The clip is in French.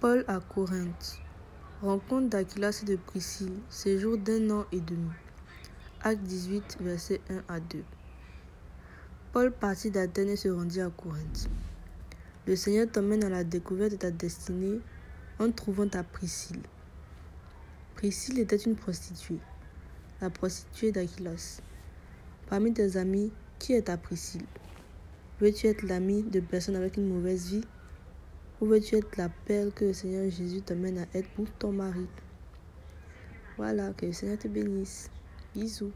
Paul à Corinthe. Rencontre d'Aquilas et de Priscille, séjour d'un an et demi. Acte 18, versets 1 à 2. Paul partit d'Athènes et se rendit à Corinthe. Le Seigneur t'emmène à la découverte de ta destinée en trouvant ta Priscille. Priscille était une prostituée, la prostituée d'Aquilas. Parmi tes amis, qui est ta Priscille? Veux-tu être l'ami de personnes avec une mauvaise vie? Ou veux-tu être la perle que le Seigneur Jésus t'amène à être pour ton mari? Voilà, que le Seigneur te bénisse. Bisous.